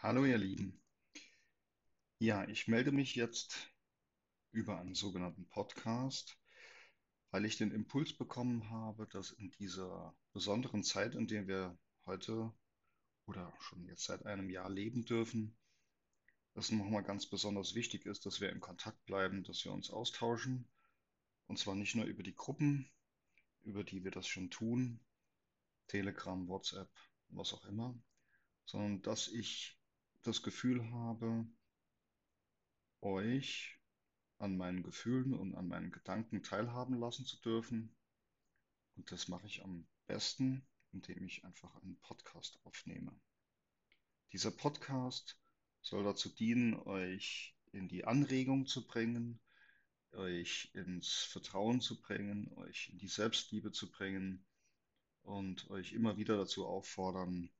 Hallo ihr Lieben. Ja, ich melde mich jetzt über einen sogenannten Podcast, weil ich den Impuls bekommen habe, dass in dieser besonderen Zeit, in der wir heute oder schon jetzt seit einem Jahr leben dürfen, es nochmal ganz besonders wichtig ist, dass wir in Kontakt bleiben, dass wir uns austauschen. Und zwar nicht nur über die Gruppen, über die wir das schon tun, Telegram, WhatsApp, was auch immer, sondern dass ich das Gefühl habe, euch an meinen Gefühlen und an meinen Gedanken teilhaben lassen zu dürfen. Und das mache ich am besten, indem ich einfach einen Podcast aufnehme. Dieser Podcast soll dazu dienen, euch in die Anregung zu bringen, euch ins Vertrauen zu bringen, euch in die Selbstliebe zu bringen und euch immer wieder dazu auffordern,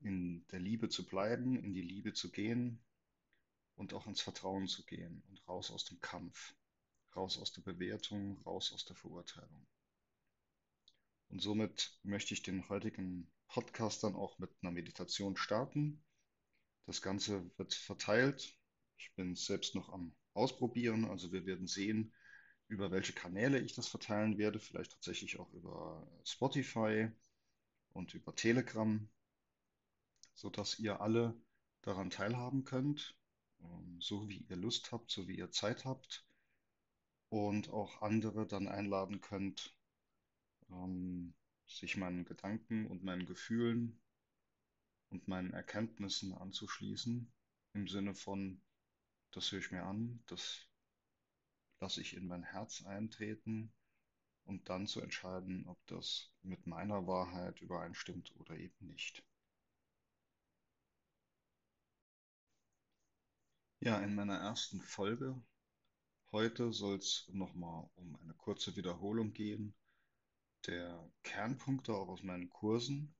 in der Liebe zu bleiben, in die Liebe zu gehen und auch ins Vertrauen zu gehen und raus aus dem Kampf, raus aus der Bewertung, raus aus der Verurteilung. Und somit möchte ich den heutigen Podcast dann auch mit einer Meditation starten. Das Ganze wird verteilt. Ich bin selbst noch am Ausprobieren, also wir werden sehen, über welche Kanäle ich das verteilen werde, vielleicht tatsächlich auch über Spotify und über Telegram sodass ihr alle daran teilhaben könnt, ähm, so wie ihr Lust habt, so wie ihr Zeit habt und auch andere dann einladen könnt, ähm, sich meinen Gedanken und meinen Gefühlen und meinen Erkenntnissen anzuschließen, im Sinne von, das höre ich mir an, das lasse ich in mein Herz eintreten und dann zu entscheiden, ob das mit meiner Wahrheit übereinstimmt oder eben nicht. Ja, in meiner ersten Folge heute soll es nochmal um eine kurze Wiederholung gehen der Kernpunkte auch aus meinen Kursen.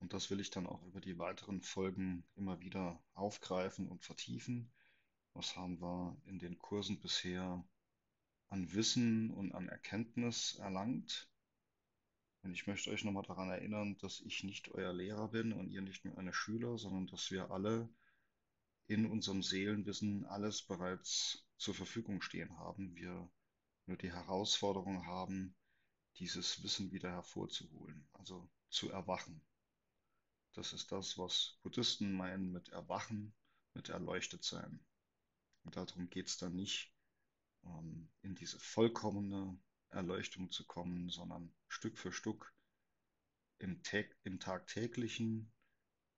Und das will ich dann auch über die weiteren Folgen immer wieder aufgreifen und vertiefen. Was haben wir in den Kursen bisher an Wissen und an Erkenntnis erlangt? Und ich möchte euch nochmal daran erinnern, dass ich nicht euer Lehrer bin und ihr nicht nur eine Schüler, sondern dass wir alle in unserem Seelenwissen alles bereits zur Verfügung stehen haben. Wir nur die Herausforderung haben, dieses Wissen wieder hervorzuholen, also zu erwachen. Das ist das, was Buddhisten meinen mit Erwachen, mit erleuchtet sein. Und darum geht es dann nicht, ähm, in diese vollkommene Erleuchtung zu kommen, sondern Stück für Stück im, im tagtäglichen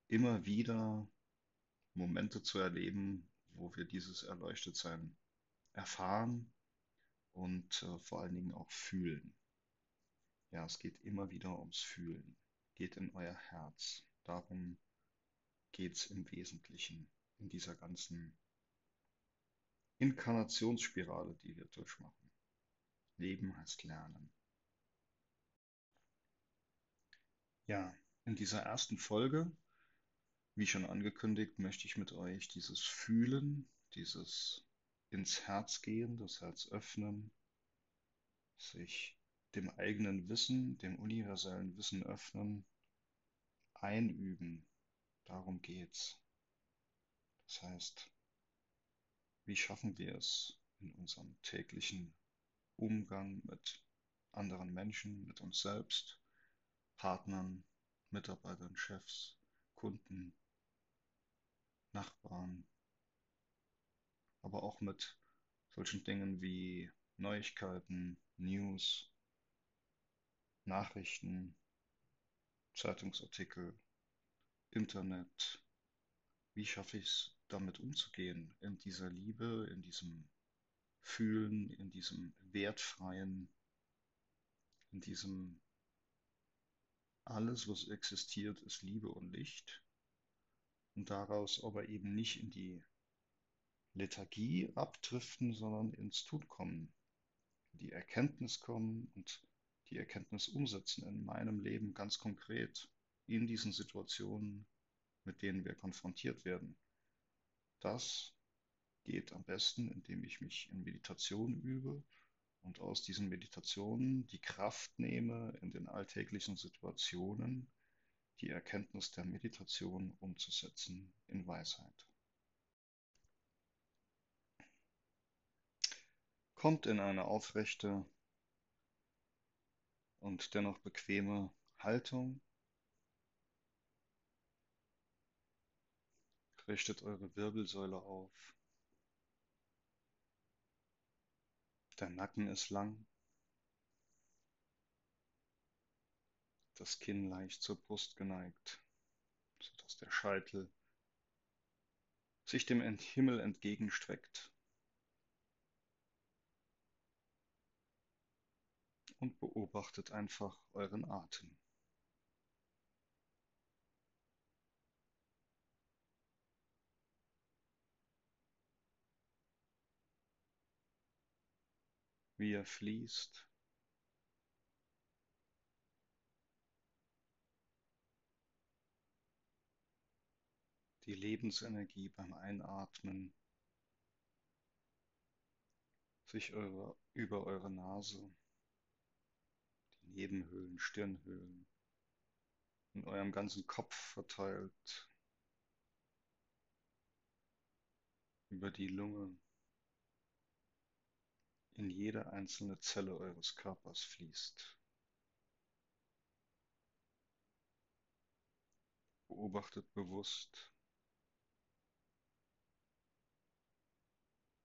immer wieder Momente zu erleben, wo wir dieses Erleuchtetsein erfahren und äh, vor allen Dingen auch fühlen. Ja, es geht immer wieder ums Fühlen. Geht in euer Herz. Darum geht es im Wesentlichen in dieser ganzen Inkarnationsspirale, die wir durchmachen. Leben heißt Lernen. Ja, in dieser ersten Folge wie schon angekündigt, möchte ich mit euch dieses Fühlen, dieses ins Herz gehen, das Herz öffnen, sich dem eigenen Wissen, dem universellen Wissen öffnen, einüben. Darum geht's. Das heißt, wie schaffen wir es in unserem täglichen Umgang mit anderen Menschen, mit uns selbst, Partnern, Mitarbeitern, Chefs, Kunden, Nachbarn, aber auch mit solchen Dingen wie Neuigkeiten, News, Nachrichten, Zeitungsartikel, Internet. Wie schaffe ich es, damit umzugehen, in dieser Liebe, in diesem Fühlen, in diesem Wertfreien, in diesem alles, was existiert, ist Liebe und Licht und daraus aber eben nicht in die Lethargie abdriften, sondern ins Tun kommen, die Erkenntnis kommen und die Erkenntnis umsetzen in meinem Leben ganz konkret, in diesen Situationen, mit denen wir konfrontiert werden. Das geht am besten, indem ich mich in Meditation übe und aus diesen Meditationen die Kraft nehme in den alltäglichen Situationen, die Erkenntnis der Meditation umzusetzen in Weisheit. Kommt in eine aufrechte und dennoch bequeme Haltung. Richtet eure Wirbelsäule auf. Der Nacken ist lang. Das Kinn leicht zur Brust geneigt, sodass der Scheitel sich dem Himmel entgegenstreckt. Und beobachtet einfach euren Atem. wie er fließt. Die Lebensenergie beim Einatmen sich eure, über eure Nase, die Nebenhöhlen, Stirnhöhlen, in eurem ganzen Kopf verteilt, über die Lunge, in jede einzelne Zelle eures Körpers fließt. Beobachtet bewusst,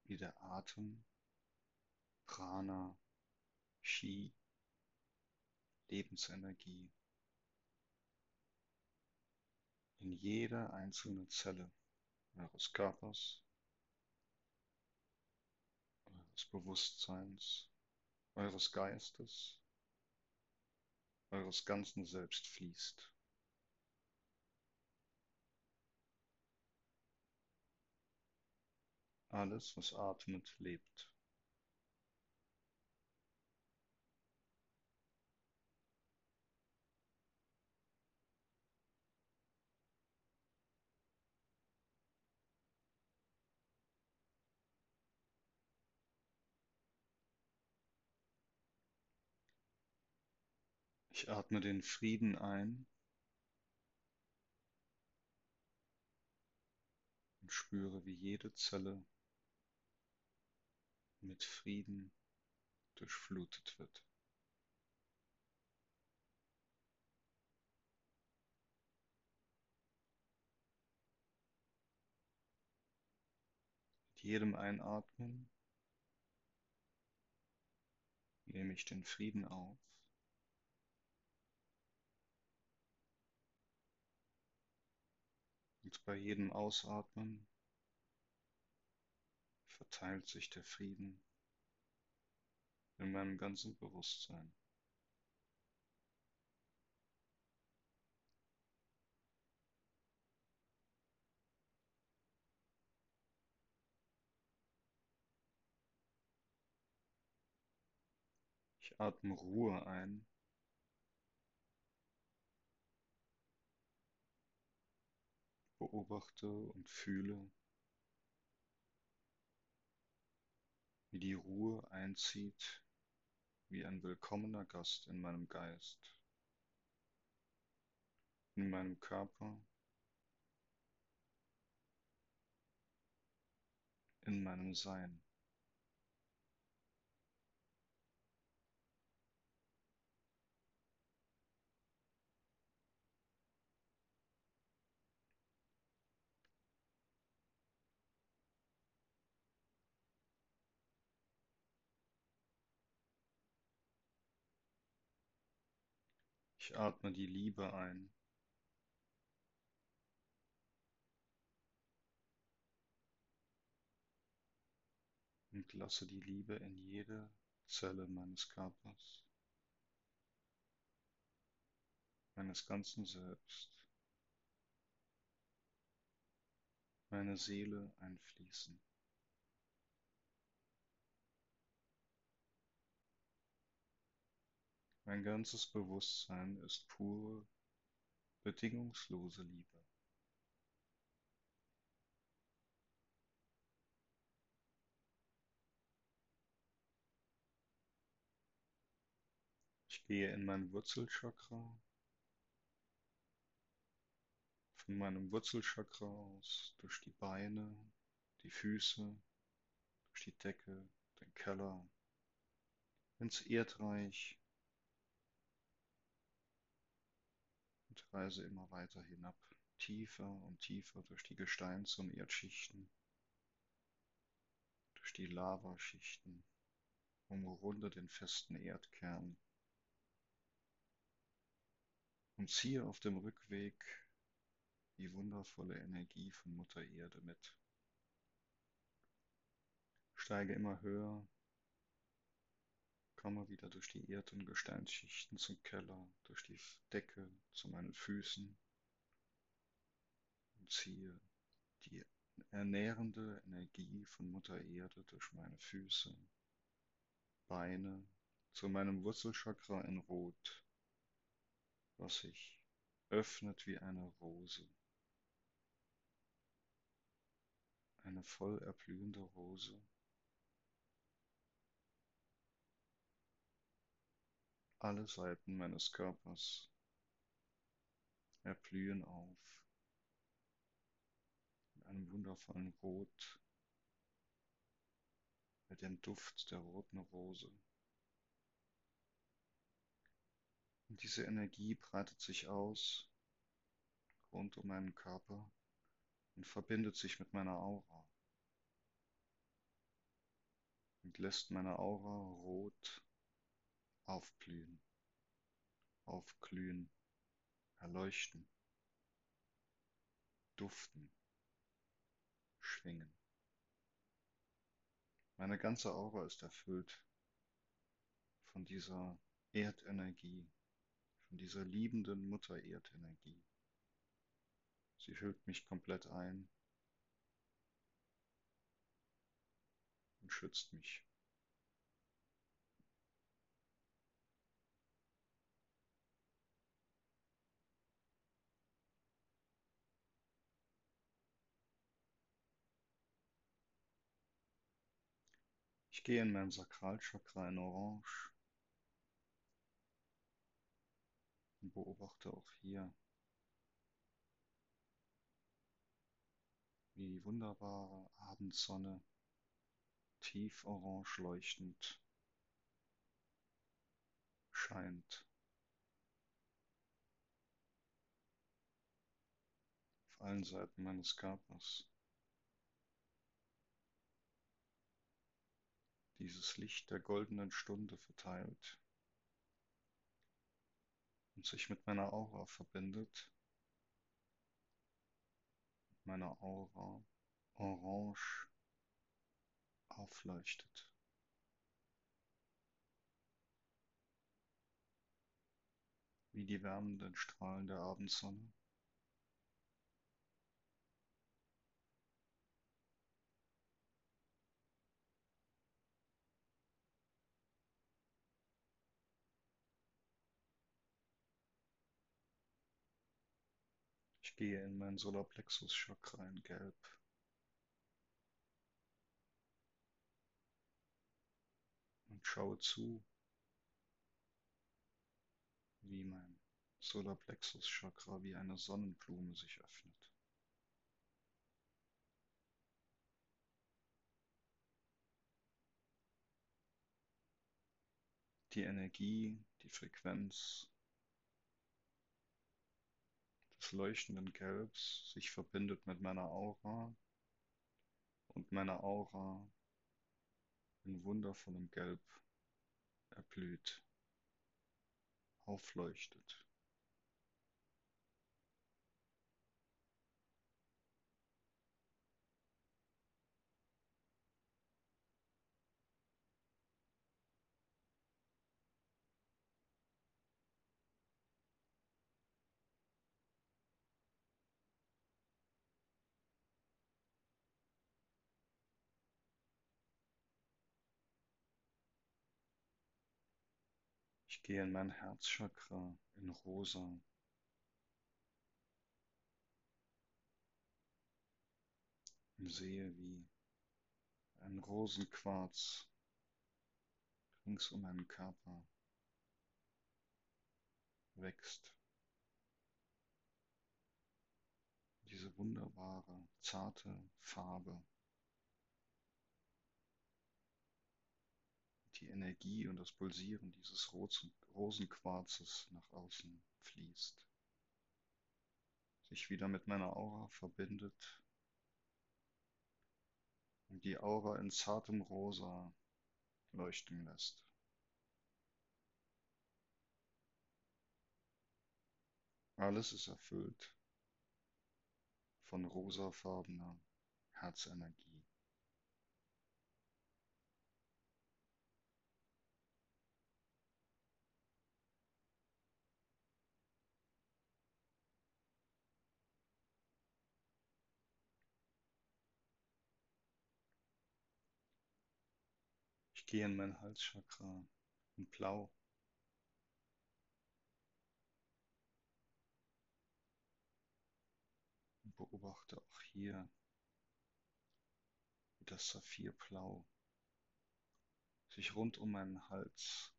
wie der Atem, Prana, Chi, Lebensenergie in jede einzelne Zelle eures Körpers des Bewusstseins, eures Geistes, eures ganzen Selbst fließt. Alles, was atmet, lebt. Ich atme den Frieden ein und spüre, wie jede Zelle mit Frieden durchflutet wird. Mit jedem Einatmen nehme ich den Frieden auf. Und bei jedem Ausatmen verteilt sich der Frieden in meinem ganzen Bewusstsein. Ich atme Ruhe ein beobachte und fühle, wie die Ruhe einzieht, wie ein willkommener Gast in meinem Geist, in meinem Körper, in meinem Sein. Ich atme die Liebe ein. Und lasse die Liebe in jede Zelle meines Körpers, meines ganzen Selbst, meine Seele einfließen. Mein ganzes Bewusstsein ist pure, bedingungslose Liebe. Ich gehe in mein Wurzelchakra von meinem Wurzelchakra aus, durch die Beine, die Füße, durch die Decke, den Keller, ins Erdreich reise immer weiter hinab, tiefer und tiefer durch die Gesteins- und Erdschichten, durch die Lavaschichten, umrunde den festen Erdkern und ziehe auf dem Rückweg die wundervolle Energie von Mutter Erde mit. Steige immer höher, komme wieder durch die Erd- und Gesteinsschichten zum Keller, durch die Decke zu meinen Füßen und ziehe die ernährende Energie von Mutter Erde durch meine Füße, Beine zu meinem Wurzelchakra in Rot, was sich öffnet wie eine Rose. Eine voll erblühende Rose. Alle Seiten meines Körpers. Erblühen auf. In einem wundervollen Rot. Mit dem Duft der roten Rose. Und diese Energie breitet sich aus rund um meinen Körper und verbindet sich mit meiner Aura. Und lässt meine Aura rot aufblühen, aufglühen, erleuchten, duften, schwingen. Meine ganze Aura ist erfüllt von dieser Erdenergie, von dieser liebenden Mutter Erdenergie. Sie hüllt mich komplett ein und schützt mich. Ich gehe in mein Sakralchakra in Orange und beobachte auch hier, wie die wunderbare Abendsonne tief orange leuchtend scheint. Auf allen Seiten meines Körpers. Dieses Licht der goldenen Stunde verteilt und sich mit meiner Aura verbindet, mit meiner Aura orange aufleuchtet. Wie die wärmenden Strahlen der Abendsonne. Gehe in mein Solarplexus-Chakra in Gelb. Und schaue zu, wie mein Solarplexus-Chakra wie eine Sonnenblume sich öffnet. Die Energie, die Frequenz des leuchtenden Gelbs sich verbindet mit meiner Aura und meine Aura in wundervollem Gelb erblüht, aufleuchtet. Ich gehe in mein Herzchakra in rosa. Und sehe, wie ein Rosenquarz rings um meinen Körper wächst. diese wunderbare, zarte Farbe, Energie und das Pulsieren dieses Rosenquarzes nach außen fließt, sich wieder mit meiner Aura verbindet und die Aura in zartem Rosa leuchten lässt. Alles ist erfüllt von rosafarbener Herzenergie. Ich gehe in mein Halschakra. In Blau. Und beobachte auch hier, wie das Saphirblau sich rund um meinen Hals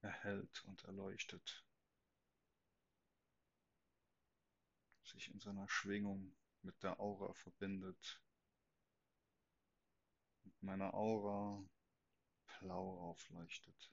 erhellt und erleuchtet, sich in seiner Schwingung mit der Aura verbindet und meine Aura blau aufleuchtet.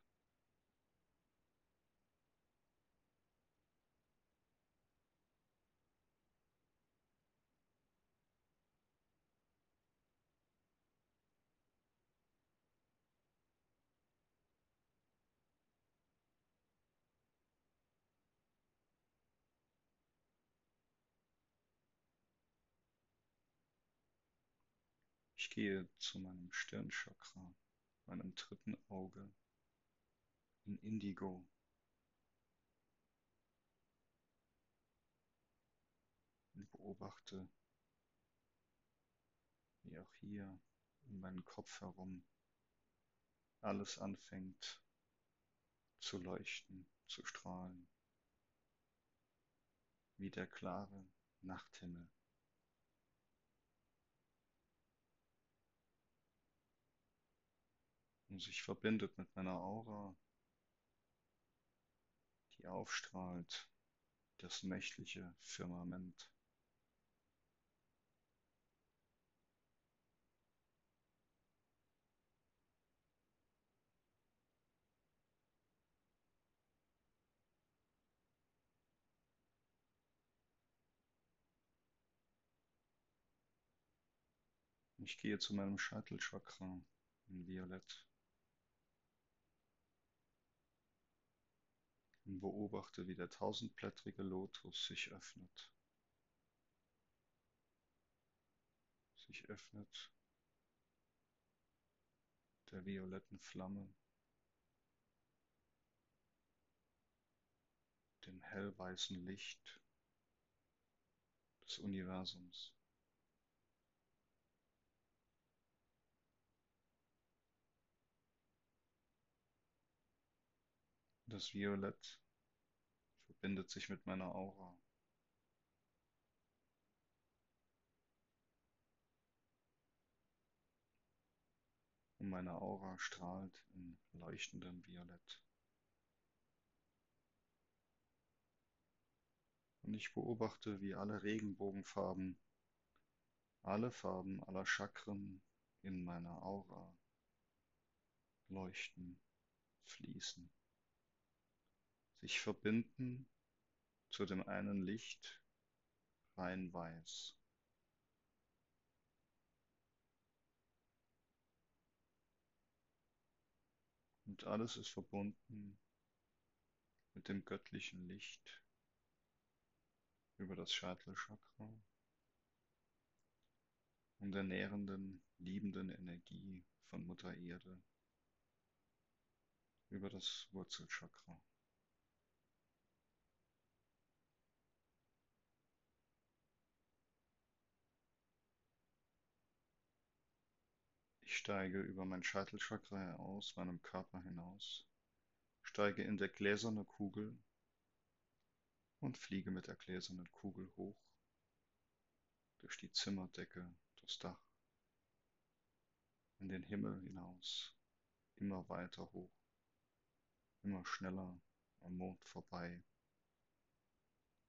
Ich gehe zu meinem Stirnchakra, meinem dritten Auge in Indigo. Und beobachte, wie auch hier um meinen Kopf herum alles anfängt zu leuchten, zu strahlen, wie der klare Nachthimmel. Und sich verbindet mit meiner Aura, die aufstrahlt, das nächtliche Firmament. Ich gehe zu meinem Scheitelchakra in Violett. Beobachte, wie der tausendblättrige Lotus sich öffnet. Sich öffnet der violetten Flamme, dem hellweißen Licht des Universums. Das Violett verbindet sich mit meiner Aura. Und meine Aura strahlt in leuchtendem Violett. Und ich beobachte, wie alle Regenbogenfarben, alle Farben aller Chakren in meiner Aura leuchten, fließen sich verbinden zu dem einen Licht rein weiß. Und alles ist verbunden mit dem göttlichen Licht über das Scheitelchakra und der nährenden, liebenden Energie von Mutter Erde über das Wurzelchakra. Ich steige über mein Scheitelchakra aus meinem Körper hinaus, steige in der gläserne Kugel und fliege mit der gläsernen Kugel hoch, durch die Zimmerdecke, das Dach, in den Himmel hinaus, immer weiter hoch, immer schneller am Mond vorbei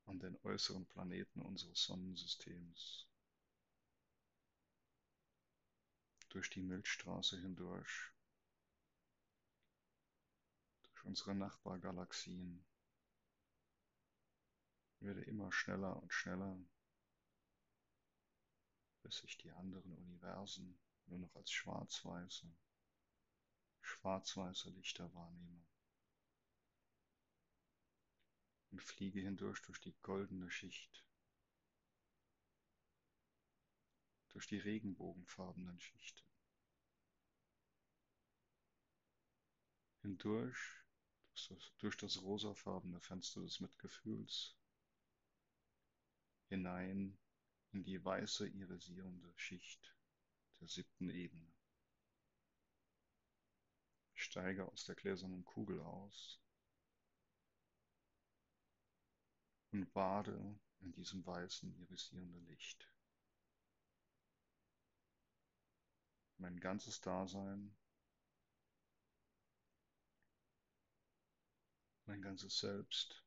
an den äußeren Planeten unseres Sonnensystems, durch die Milchstraße hindurch, durch unsere Nachbargalaxien, werde immer schneller und schneller, bis ich die anderen Universen nur noch als schwarz-weiße, schwarz-weiße Lichter wahrnehme und fliege hindurch durch die goldene Schicht, durch die regenbogenfarbenen Schichten, hindurch durch das, rosafarbene Fenster des Mitgefühls, hinein in die weiße irisierende Schicht der siebten Ebene. Ich steige aus der gläsernen Kugel aus und bade in diesem weißen irisierenden Licht. Mein ganzes Dasein, mein ganzes Selbst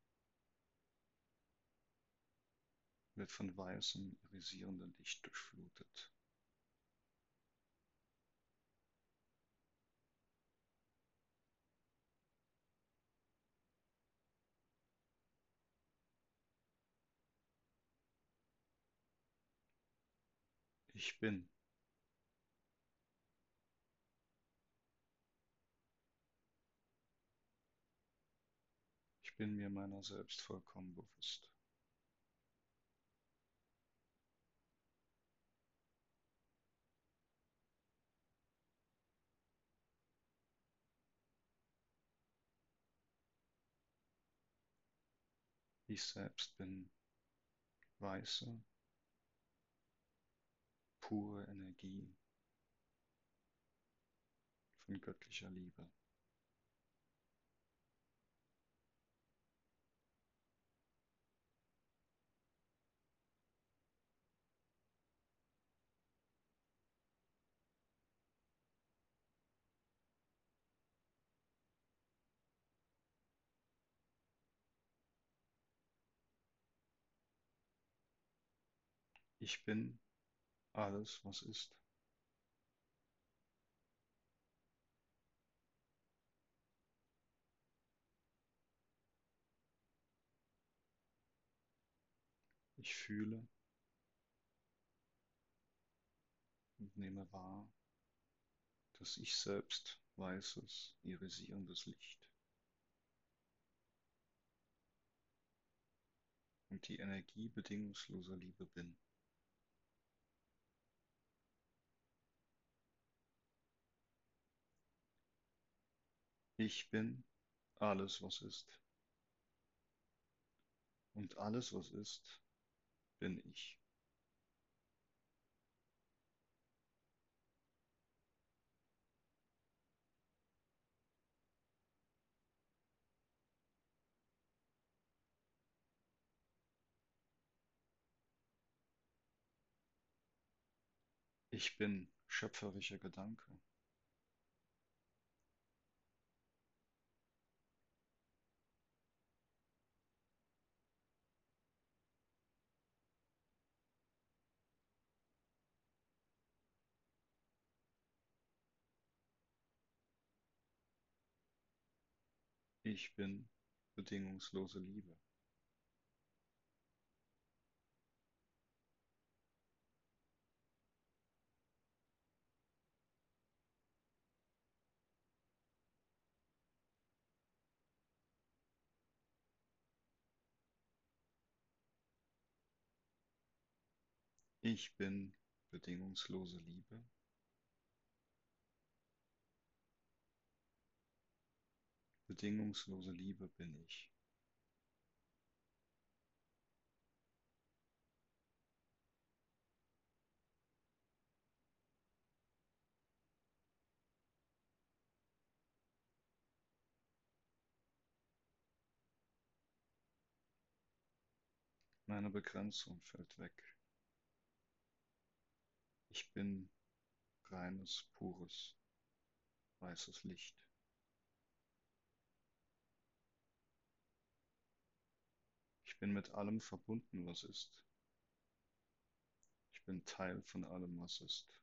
wird von weißem irisierendem Licht durchflutet. Ich bin. Bin mir meiner selbst vollkommen bewusst. Ich selbst bin weiße, pure Energie von göttlicher Liebe. Ich bin alles, was ist. Ich fühle und nehme wahr, dass ich selbst weißes, irisierendes Licht und die Energie bedingungsloser Liebe bin. Ich bin alles, was ist. Und alles, was ist, bin ich. Ich bin schöpferischer Gedanke. Ich bin bedingungslose Liebe. Ich bin bedingungslose Liebe. Bedingungslose Liebe bin ich. Meine Begrenzung fällt weg. Ich bin reines, pures, weißes Licht. Bin mit allem verbunden, was ist. Ich bin Teil von allem, was ist.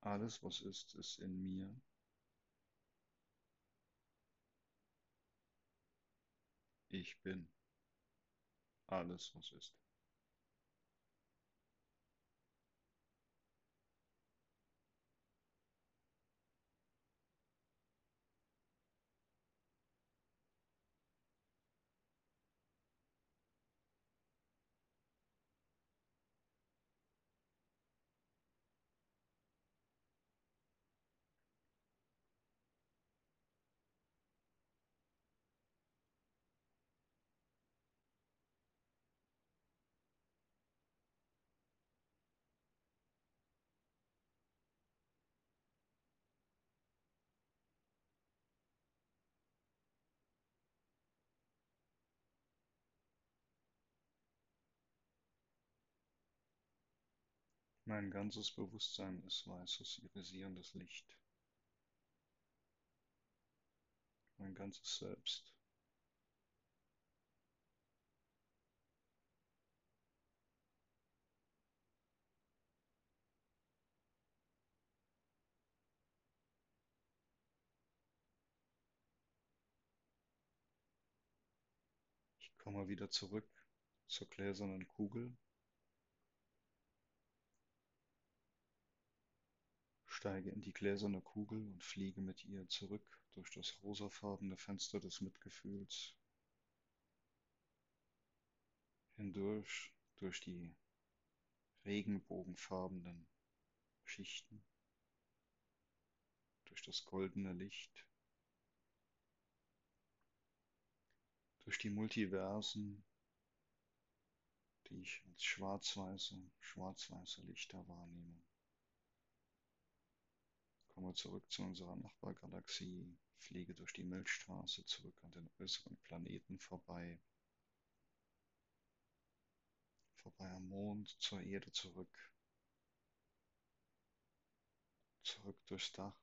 Alles, was ist, ist in mir. Ich bin alles, was ist. Mein ganzes Bewusstsein ist weißes, irisierendes Licht. Mein ganzes Selbst. Ich komme wieder zurück zur gläsernen Kugel steige in die gläserne Kugel und fliege mit ihr zurück durch das rosafarbene Fenster des Mitgefühls, hindurch durch die regenbogenfarbenen Schichten, durch das goldene Licht, durch die Multiversen, die ich als schwarz-weiße, schwarz-weiße Lichter wahrnehme komme zurück zu unserer Nachbargalaxie, fliege durch die Milchstraße zurück an den äußeren Planeten vorbei, vorbei am Mond, zur Erde zurück, zurück durchs Dach,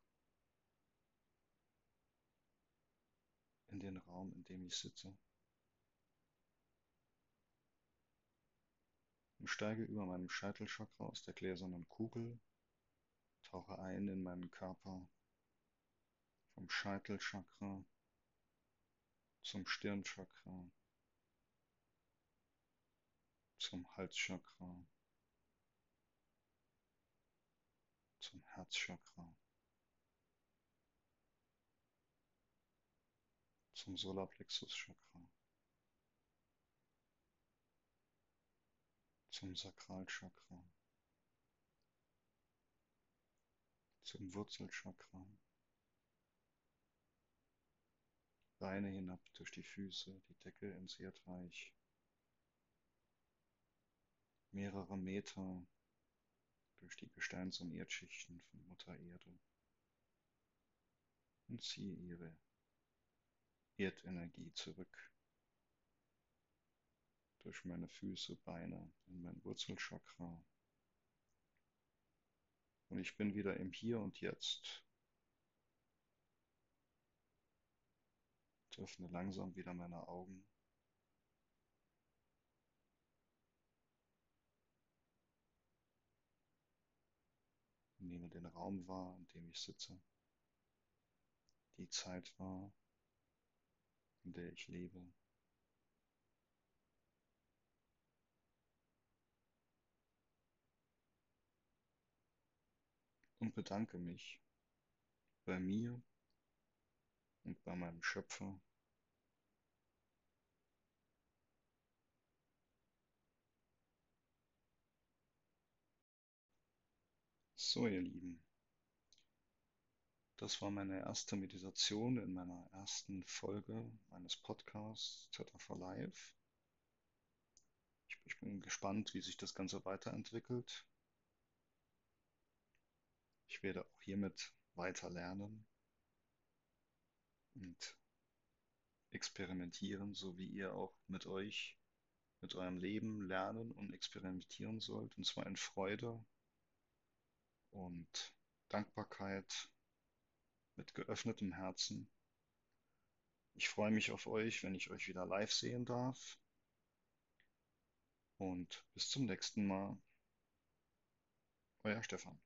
in den Raum, in dem ich sitze. Und steige über meinem Scheitelchakra aus der gläsernen Kugel Tauche ein in meinen Körper vom Scheitelchakra zum Stirnchakra, zum Halschakra, zum Herzchakra, zum Solarplexuschakra, zum Sakralchakra. Zum Wurzelchakra. Beine hinab durch die Füße, die Decke ins Erdreich. Mehrere Meter durch die Gesteins- und Erdschichten von Mutter Erde. Und ziehe ihre Erdenergie zurück durch meine Füße, Beine in mein Wurzelchakra, und ich bin wieder im Hier und Jetzt. Ich öffne langsam wieder meine Augen. Nehme den Raum wahr, in dem ich sitze. Die Zeit wahr, in der ich lebe. Und bedanke mich bei mir und bei meinem Schöpfer. So, ihr Lieben, das war meine erste Meditation in meiner ersten Folge meines Podcasts Theta for Life. Ich, ich bin gespannt, wie sich das Ganze weiterentwickelt. Ich werde auch hiermit weiter lernen und experimentieren, so wie ihr auch mit euch, mit eurem Leben lernen und experimentieren sollt, und zwar in Freude und Dankbarkeit, mit geöffnetem Herzen Ich freue mich auf euch, wenn ich euch wieder live sehen darf. Und bis zum nächsten Mal. Euer Stefan.